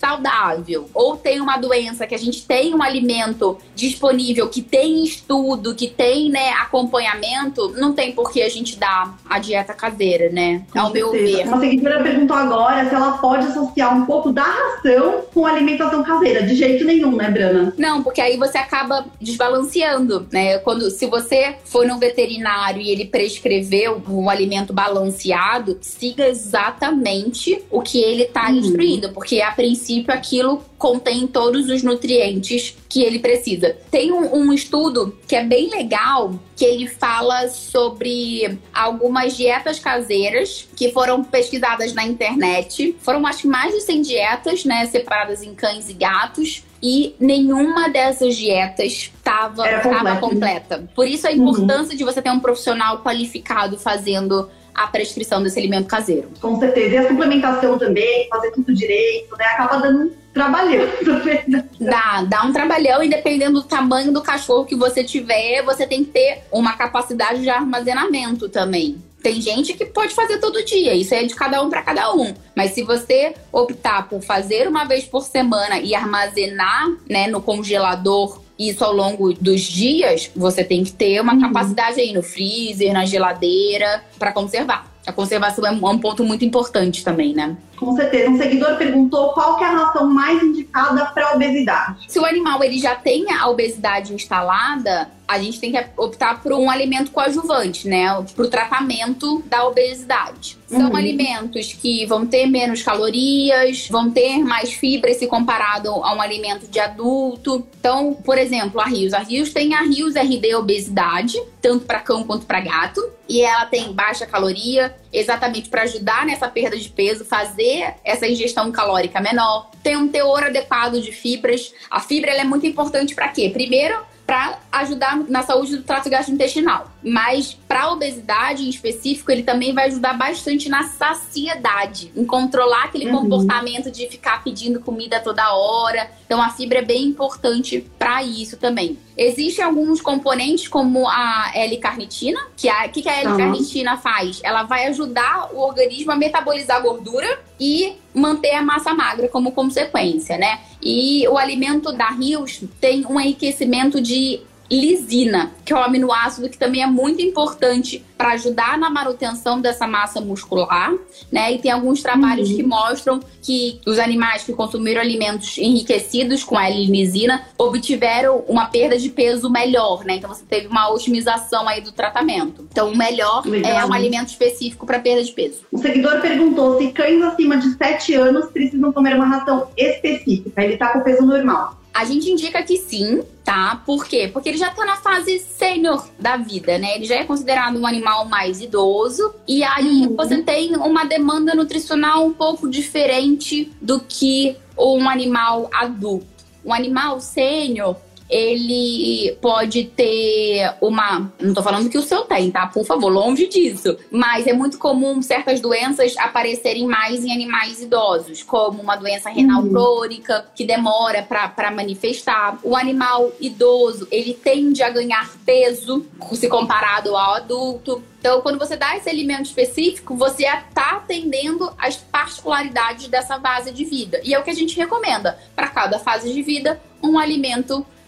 saudável ou tem uma doença que a gente tem um alimento disponível, que tem estudo, que tem né, acompanhamento, não tem por que a gente dar a dieta caseira, né? Com ao certeza. meu ver. Uma seguidora perguntou agora se ela pode associar um pouco da ração com alimentação caseira. De jeito nenhum, né, Brana? Não, porque aí você acaba desbalanceando, né? Quando, se você for no veterinário e ele prescreveu um alimento balanceado, siga exatamente o que ele está uhum. instruindo, porque a princípio princípio, aquilo contém todos os nutrientes que ele precisa. Tem um, um, estudo que é bem legal, que ele fala sobre algumas dietas caseiras que foram pesquisadas na internet. Foram, acho que, mais de 100 dietas, né, separadas em cães e gatos. E nenhuma dessas dietas estava completa. completa. Por isso a importância uhum. de você ter um profissional qualificado fazendo a prescrição desse alimento caseiro. Com certeza. E a suplementação também, fazer tudo direito, né? Acaba dando um trabalhão. dá, dá um trabalhão e dependendo do tamanho do cachorro que você tiver, você tem que ter uma capacidade de armazenamento também. Tem gente que pode fazer todo dia, isso é de cada um para cada um. Mas se você optar por fazer uma vez por semana e armazenar, né, no congelador isso ao longo dos dias, você tem que ter uma uhum. capacidade aí no freezer, na geladeira, para conservar. A conservação é um ponto muito importante também, né? Com certeza. Um seguidor perguntou qual que é a ração mais indicada para obesidade. Se o animal ele já tem a obesidade instalada, a gente tem que optar por um alimento coadjuvante, né? Para o tratamento da obesidade. São uhum. alimentos que vão ter menos calorias, vão ter mais fibra se comparado a um alimento de adulto. Então, por exemplo, a Rios. A Rios tem a Rios RD Obesidade, tanto para cão quanto para gato. E ela tem baixa caloria, exatamente para ajudar nessa perda de peso, fazer essa ingestão calórica menor. Tem um teor adequado de fibras. A fibra é muito importante para quê? Primeiro, para ajudar na saúde do trato gastrointestinal. Mas para a obesidade em específico, ele também vai ajudar bastante na saciedade, em controlar aquele uhum. comportamento de ficar pedindo comida toda hora. Então a fibra é bem importante para isso também. Existem alguns componentes como a L-carnitina, que a que, que a L-carnitina uhum. faz? Ela vai ajudar o organismo a metabolizar a gordura e manter a massa magra como consequência, né? E o alimento da Rios tem um enriquecimento de lisina, que é um aminoácido que também é muito importante para ajudar na manutenção dessa massa muscular, né? E tem alguns trabalhos uhum. que mostram que os animais que consumiram alimentos enriquecidos com a lisina obtiveram uma perda de peso melhor, né? Então você teve uma otimização aí do tratamento. Então o melhor Legal. é um alimento específico para perda de peso. O seguidor perguntou se cães acima de 7 anos precisam comer uma ração específica. Ele está com peso normal. A gente indica que sim, tá? Por quê? Porque ele já tá na fase sênior da vida, né? Ele já é considerado um animal mais idoso e aí uhum. você tem uma demanda nutricional um pouco diferente do que um animal adulto. Um animal sênior, ele pode ter uma. Não tô falando que o seu tem, tá? Por favor, longe disso. Mas é muito comum certas doenças aparecerem mais em animais idosos, como uma doença renal uhum. crônica, que demora para manifestar. O animal idoso, ele tende a ganhar peso se comparado ao adulto. Então, quando você dá esse alimento específico, você está atendendo às particularidades dessa fase de vida. E é o que a gente recomenda. Para cada fase de vida, um alimento específico.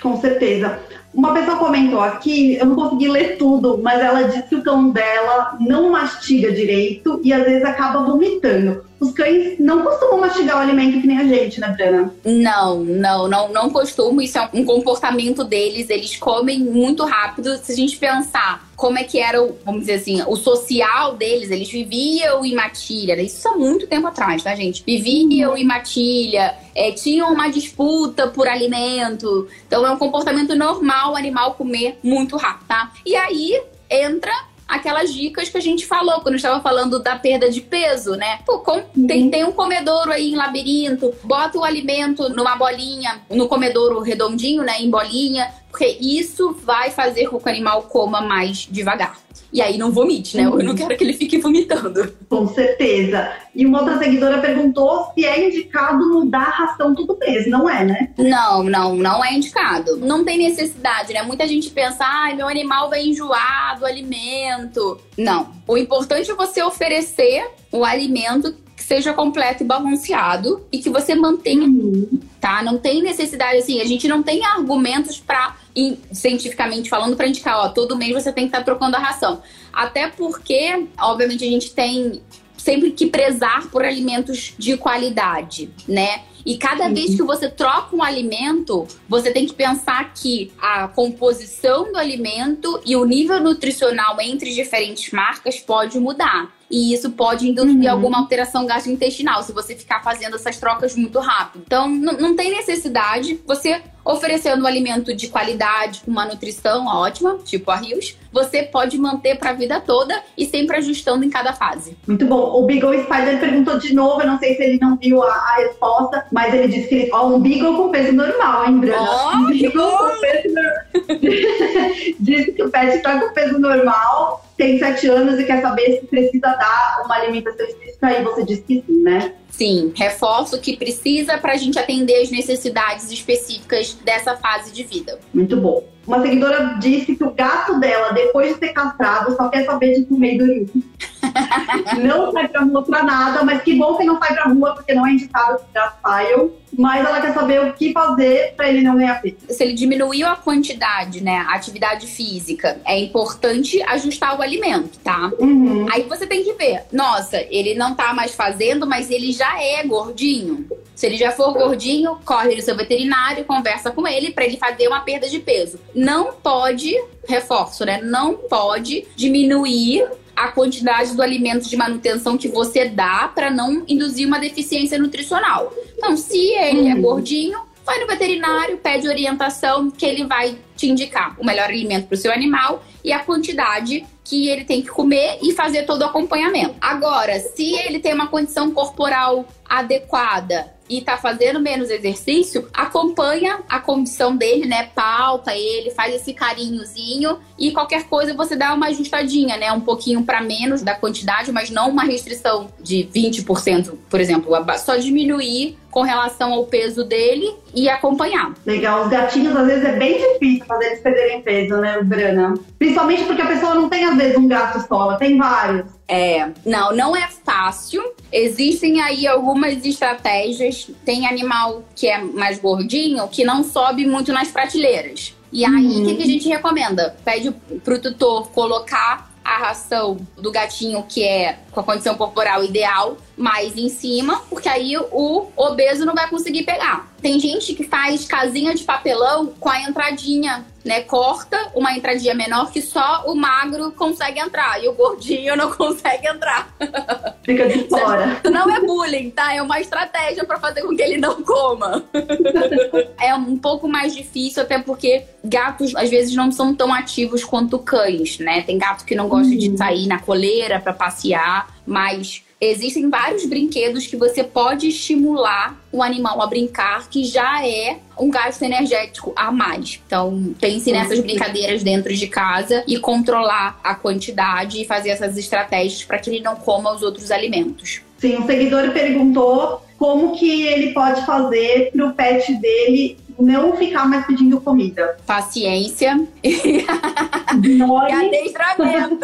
Com certeza. Uma pessoa comentou aqui, eu não consegui ler tudo, mas ela disse que o cão dela não mastiga direito e às vezes acaba vomitando. Os cães não costumam mastigar o alimento que nem a gente, né, Brana? Não, não, não, não costumo. Isso é um comportamento deles. Eles comem muito rápido. Se a gente pensar como é que era, o, vamos dizer assim, o social deles, eles viviam em matilha. Isso há muito tempo atrás, tá, gente? Viviam em matilha, é, tinham uma disputa por alimento. Então é um comportamento normal o animal comer muito rápido, tá? E aí entra aquelas dicas que a gente falou quando estava falando da perda de peso, né? Pô, com, uhum. tem, tem um comedouro aí em labirinto, bota o alimento numa bolinha, no comedouro redondinho, né? Em bolinha, porque isso vai fazer com que o animal coma mais devagar. E aí não vomite, né? Eu não quero que ele fique vomitando. Com certeza. E uma outra seguidora perguntou se é indicado mudar a ração todo mês. Não é, né? Não, não, não é indicado. Não tem necessidade, né? Muita gente pensa, ai, ah, meu animal vai enjoar do alimento. Não. O importante é você oferecer o alimento que seja completo e balanceado e que você mantenha, uhum. tá? Não tem necessidade assim, a gente não tem argumentos para cientificamente falando para indicar, ó, todo mês você tem que estar tá trocando a ração. Até porque, obviamente, a gente tem sempre que prezar por alimentos de qualidade, né? E cada uhum. vez que você troca um alimento, você tem que pensar que a composição do alimento e o nível nutricional entre diferentes marcas pode mudar. E isso pode induzir uhum. alguma alteração gastrointestinal se você ficar fazendo essas trocas muito rápido. Então, não tem necessidade. Você oferecendo um alimento de qualidade, com uma nutrição ótima, tipo a Rios, você pode manter para a vida toda e sempre ajustando em cada fase. Muito bom. O Beagle Spider perguntou de novo, eu não sei se ele não viu a, a resposta, mas ele disse que ele, ó, um Beagle com peso normal, hein, Brana? Oh, um Beagle com peso normal. disse que o pet está com peso normal tem sete anos e quer saber se precisa dar uma alimentação específica, e você disse que sim, né? Sim, reforço que precisa para a gente atender as necessidades específicas dessa fase de vida. Muito bom. Uma seguidora disse que o gato dela, depois de ser castrado, só quer saber de comer dormir. não sai pra rua pra nada, mas que bom que não sai pra rua, porque não é indicado que já saiam. Mas ela quer saber o que fazer para ele não ganhar peso. Se ele diminuiu a quantidade, né, a atividade física, é importante ajustar o alimento, tá? Uhum. Aí você tem que ver, nossa, ele não tá mais fazendo, mas ele já é gordinho. Se ele já for gordinho, corre no seu veterinário, conversa com ele para ele fazer uma perda de peso. Não pode, reforço, né? Não pode diminuir a quantidade do alimento de manutenção que você dá para não induzir uma deficiência nutricional. Então, se ele é uhum. gordinho, vai no veterinário, pede orientação que ele vai te indicar o melhor alimento para o seu animal e a quantidade que ele tem que comer e fazer todo o acompanhamento. Agora, se ele tem uma condição corporal adequada e tá fazendo menos exercício, acompanha a condição dele, né? Palpa ele, faz esse carinhozinho e qualquer coisa você dá uma ajustadinha, né? Um pouquinho para menos da quantidade, mas não uma restrição de 20%, por exemplo, só diminuir com relação ao peso dele e acompanhar. Legal, os gatinhos às vezes é bem difícil fazer eles perderem peso, né, Brana? Principalmente porque a pessoa não tem às vezes um gato só, tem vários. É, não, não é fácil. Existem aí algumas estratégias. Tem animal que é mais gordinho que não sobe muito nas prateleiras. E aí, o uhum. que, que a gente recomenda? Pede pro tutor colocar a ração do gatinho que é com a condição corporal ideal mais em cima, porque aí o obeso não vai conseguir pegar. Tem gente que faz casinha de papelão com a entradinha, né? Corta uma entradinha menor que só o magro consegue entrar e o gordinho não consegue entrar. Fica de fora. Não é bullying, tá? É uma estratégia para fazer com que ele não coma. é um pouco mais difícil, até porque gatos às vezes não são tão ativos quanto cães, né? Tem gato que não gosta uhum. de sair na coleira para passear, mas existem vários brinquedos que você pode estimular o animal a brincar, que já é um gasto energético a mais. Então, pense nessas brincadeiras dentro de casa e controlar a quantidade e fazer essas estratégias para que ele não coma os outros alimentos. Sim, um seguidor perguntou como que ele pode fazer para o pet dele não ficar mais pedindo comida. Paciência e adestramento.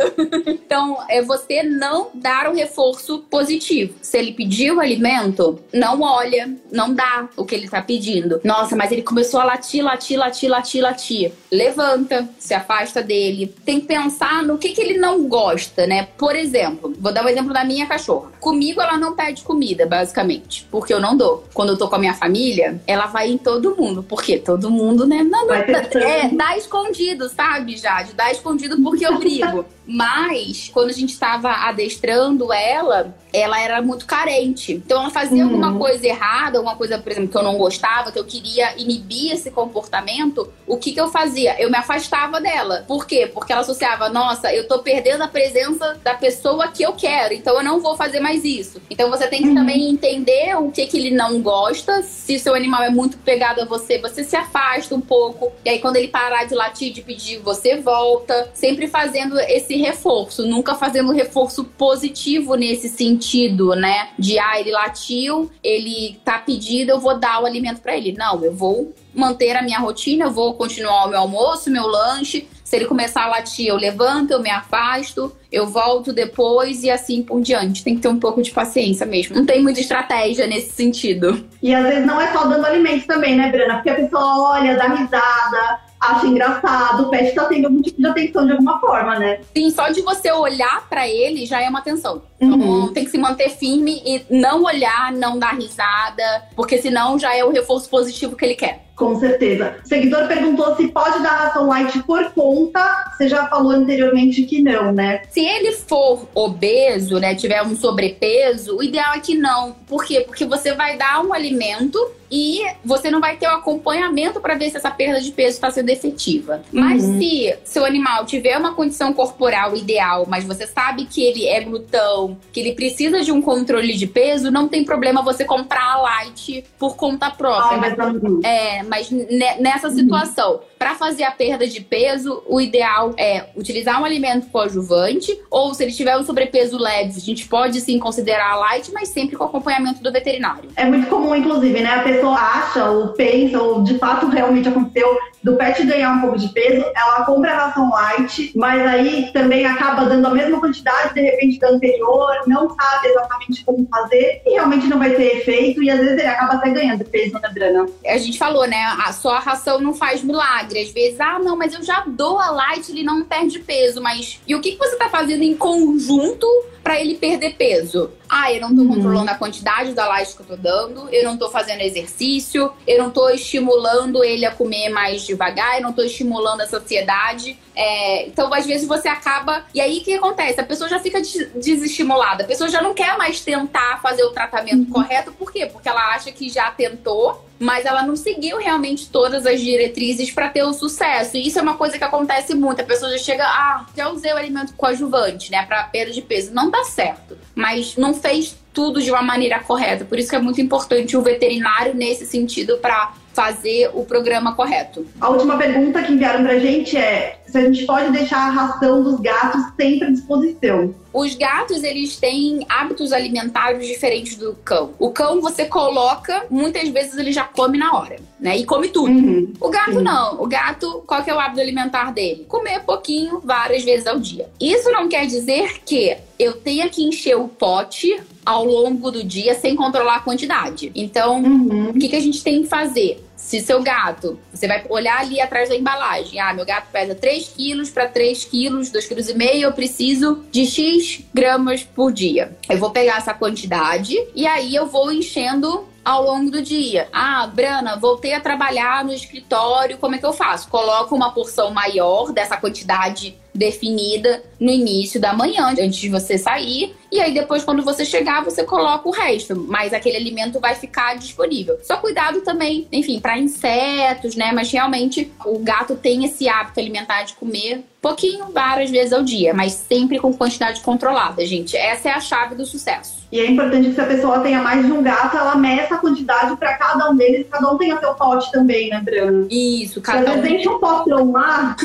então, é você não dar o reforço positivo. Se ele pediu o alimento, não olha, não dá o que ele tá pedindo. Nossa, mas ele começou a latir, latir, latir, latir, latir. Levanta, se afasta dele. Tem que pensar no que, que ele não gosta, né? Por exemplo, vou dar um exemplo da minha cachorra. Comigo, ela não pede comida, basicamente, porque eu não dou. Quando eu tô com a minha família, ela vai em todo mundo porque todo mundo, né? Não, não, é, dá escondido, sabe, Jade? Dá escondido porque eu brigo. Mas, quando a gente estava adestrando ela, ela era muito carente. Então, ela fazia uhum. alguma coisa errada, alguma coisa, por exemplo, que eu não gostava, que eu queria inibir esse comportamento. O que, que eu fazia? Eu me afastava dela. Por quê? Porque ela associava, nossa, eu tô perdendo a presença da pessoa que eu quero, então eu não vou fazer mais isso. Então, você tem que uhum. também entender o que, que ele não gosta. Se seu animal é muito pegado a você, você se afasta um pouco. E aí, quando ele parar de latir, de pedir, você volta. Sempre fazendo esse reforço, nunca fazendo reforço positivo nesse sentido, né? De, ah, ele latiu, ele tá pedido, eu vou dar o alimento para ele. Não, eu vou manter a minha rotina, eu vou continuar o meu almoço, meu lanche. Se ele começar a latir, eu levanto, eu me afasto, eu volto depois e assim por diante. Tem que ter um pouco de paciência mesmo. Não tem muita estratégia nesse sentido. E às vezes não é só dando alimento também, né, Brana? Porque a pessoa olha, dá risada, acha engraçado, o pet tá tendo algum tipo de atenção de alguma forma, né? Sim, só de você olhar para ele já é uma atenção. Então, uhum. tem que se manter firme e não olhar, não dar risada, porque senão já é o reforço positivo que ele quer. Com certeza. O seguidor perguntou se pode dar ração light por conta. Você já falou anteriormente que não, né? Se ele for obeso, né, tiver um sobrepeso, o ideal é que não. Por quê? Porque você vai dar um alimento e você não vai ter o acompanhamento para ver se essa perda de peso está sendo efetiva. Mas uhum. se seu animal tiver uma condição corporal ideal, mas você sabe que ele é glutão, que ele precisa de um controle de peso, não tem problema você comprar a light por conta própria. Ah, mas, mas é, mas nessa situação, uhum. para fazer a perda de peso, o ideal é utilizar um alimento coadjuvante, ou se ele tiver um sobrepeso leve, a gente pode sim considerar a light, mas sempre com acompanhamento do veterinário. É muito comum, inclusive, né? A pessoa acha ou pensa, ou de fato realmente aconteceu, do pet ganhar um pouco de peso, ela compra a ração light, mas aí também acaba dando a mesma quantidade, de repente, da anterior, não sabe exatamente como fazer, e realmente não vai ter efeito, e às vezes ele acaba até ganhando peso, né, Brana? A gente falou, né? A só a ração não faz milagre. Às vezes, ah, não, mas eu já dou a light, ele não perde peso. Mas e o que, que você tá fazendo em conjunto para ele perder peso? Ah, eu não tô uhum. controlando a quantidade da light que eu tô dando, eu não tô fazendo exercício, eu não tô estimulando ele a comer mais devagar, eu não tô estimulando a saciedade. É, então, às vezes, você acaba. E aí o que acontece? A pessoa já fica desestimulada, a pessoa já não quer mais tentar fazer o tratamento uhum. correto, por quê? Porque ela acha que já tentou mas ela não seguiu realmente todas as diretrizes para ter o sucesso. E isso é uma coisa que acontece muito. A pessoa já chega, ah, já usei o alimento coadjuvante, né, para perda de peso. Não dá certo, mas não fez tudo de uma maneira correta. Por isso que é muito importante o veterinário nesse sentido para fazer o programa correto. A última pergunta que enviaram pra gente é se a gente pode deixar a ração dos gatos sempre à disposição. Os gatos, eles têm hábitos alimentares diferentes do cão. O cão você coloca, muitas vezes ele já come na hora, né? E come tudo. Uhum. O gato não. O gato, qual que é o hábito alimentar dele? Comer pouquinho, várias vezes ao dia. Isso não quer dizer que eu tenha que encher o pote ao longo do dia sem controlar a quantidade. Então, uhum. o que, que a gente tem que fazer? Se seu gato, você vai olhar ali atrás da embalagem. Ah, meu gato pesa 3 quilos para 3 quilos, 2 quilos eu preciso de X gramas por dia. Eu vou pegar essa quantidade e aí eu vou enchendo ao longo do dia. Ah, Brana, voltei a trabalhar no escritório, como é que eu faço? Coloco uma porção maior dessa quantidade definida no início da manhã, antes de você sair. E aí, depois, quando você chegar, você coloca o resto. Mas aquele alimento vai ficar disponível. Só cuidado também, enfim, para insetos, né? Mas realmente o gato tem esse hábito alimentar de comer pouquinho, várias vezes ao dia, mas sempre com quantidade controlada, gente. Essa é a chave do sucesso. E é importante que se a pessoa tenha mais de um gato, ela meça a quantidade para cada um deles, cada um tenha seu pote também, né, Brana? Isso, cada um. Se a gente um pote mar,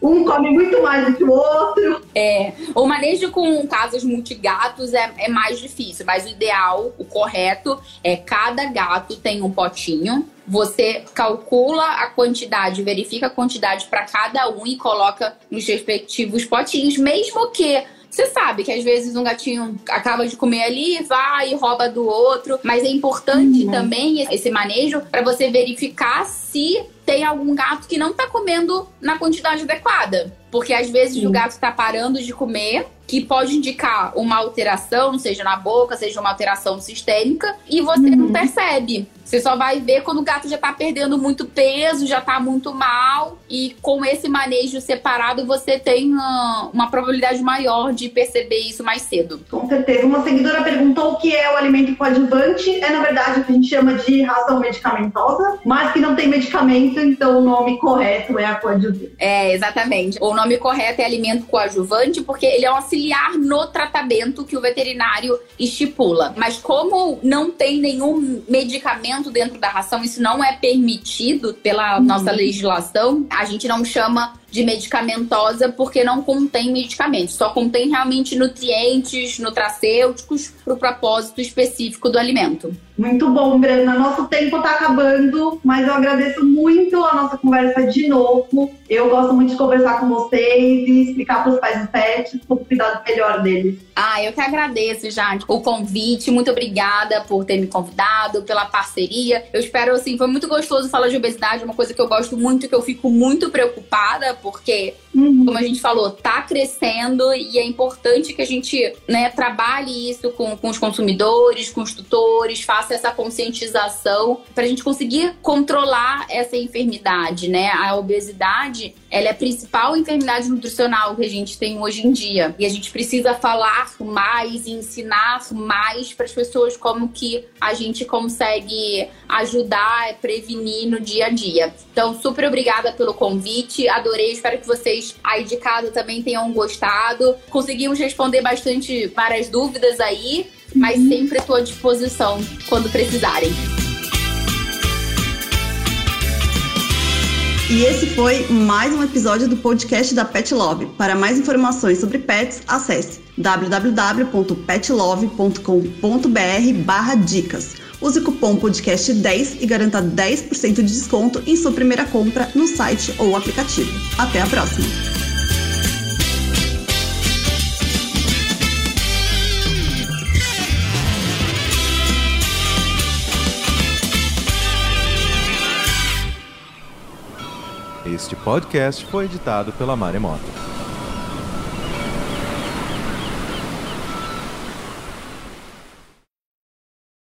um come muito mais do que o outro. É, o manejo com casas multigatos é, é mais difícil, mas o ideal, o correto, é cada gato tem um potinho. Você calcula a quantidade, verifica a quantidade para cada um e coloca nos respectivos potinhos, mesmo que você sabe que às vezes um gatinho acaba de comer ali, vai e rouba do outro, mas é importante uhum. também esse manejo para você verificar se tem algum gato que não tá comendo na quantidade adequada. Porque às vezes Sim. o gato tá parando de comer, que pode indicar uma alteração, seja na boca, seja uma alteração sistêmica, e você uhum. não percebe. Você só vai ver quando o gato já tá perdendo muito peso, já tá muito mal. E com esse manejo separado, você tem uma, uma probabilidade maior de perceber isso mais cedo. Com certeza. Uma seguidora perguntou o que é o alimento coadjuvante. É, na verdade, o que a gente chama de ração medicamentosa, mas que não tem medicamento, então o nome correto é a coadjuvante. É, exatamente. O nome correto é alimento coadjuvante, porque ele é um auxiliar no tratamento que o veterinário estipula. Mas como não tem nenhum medicamento dentro da ração, isso não é permitido pela uhum. nossa legislação. A gente não chama de medicamentosa porque não contém medicamentos, só contém realmente nutrientes, nutracêuticos para o propósito específico do alimento. Muito bom, Brana. Nosso tempo está acabando, mas eu agradeço muito a nossa conversa de novo. Eu gosto muito de conversar com vocês e explicar para os pais dos pets o cuidado melhor deles. Ah, eu que agradeço, Jade, o convite. Muito obrigada por ter me convidado, pela parceria. Eu espero, assim, foi muito gostoso falar de obesidade, uma coisa que eu gosto muito, que eu fico muito preocupada porque, uhum. como a gente falou, tá crescendo e é importante que a gente né, trabalhe isso com, com os consumidores, com os tutores, faça essa conscientização para a gente conseguir controlar essa enfermidade, né? A obesidade, ela é a principal enfermidade nutricional que a gente tem hoje em dia. E a gente precisa falar mais e ensinar mais para as pessoas como que a gente consegue ajudar, prevenir no dia a dia. Então, super obrigada pelo convite, adorei Espero que vocês aí de casa também tenham gostado. Conseguimos responder bastante várias dúvidas aí, mas uhum. sempre estou à disposição quando precisarem. E esse foi mais um episódio do podcast da Pet Love. Para mais informações sobre pets, acesse www.petlove.com.br/dicas. Use o cupom podcast10 e garanta 10% de desconto em sua primeira compra no site ou aplicativo. Até a próxima! Este podcast foi editado pela Maremoto.